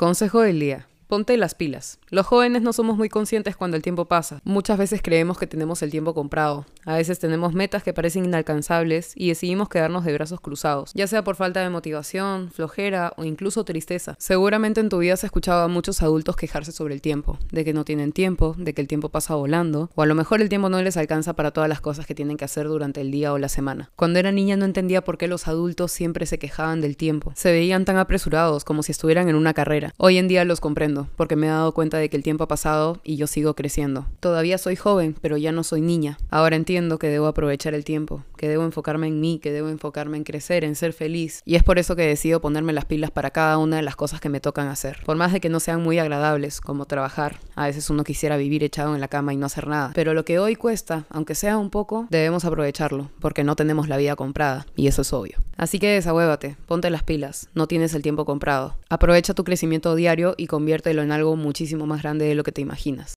Consejo del día. Ponte las pilas. Los jóvenes no somos muy conscientes cuando el tiempo pasa. Muchas veces creemos que tenemos el tiempo comprado. A veces tenemos metas que parecen inalcanzables y decidimos quedarnos de brazos cruzados, ya sea por falta de motivación, flojera o incluso tristeza. Seguramente en tu vida has escuchado a muchos adultos quejarse sobre el tiempo, de que no tienen tiempo, de que el tiempo pasa volando, o a lo mejor el tiempo no les alcanza para todas las cosas que tienen que hacer durante el día o la semana. Cuando era niña no entendía por qué los adultos siempre se quejaban del tiempo. Se veían tan apresurados como si estuvieran en una carrera. Hoy en día los comprendo porque me he dado cuenta de que el tiempo ha pasado y yo sigo creciendo. Todavía soy joven, pero ya no soy niña. Ahora entiendo que debo aprovechar el tiempo, que debo enfocarme en mí, que debo enfocarme en crecer, en ser feliz. Y es por eso que decido ponerme las pilas para cada una de las cosas que me tocan hacer. Por más de que no sean muy agradables, como trabajar. A veces uno quisiera vivir echado en la cama y no hacer nada. Pero lo que hoy cuesta, aunque sea un poco, debemos aprovecharlo, porque no tenemos la vida comprada. Y eso es obvio. Así que desahuévate, ponte las pilas, no tienes el tiempo comprado. Aprovecha tu crecimiento diario y conviértelo en algo muchísimo más grande de lo que te imaginas.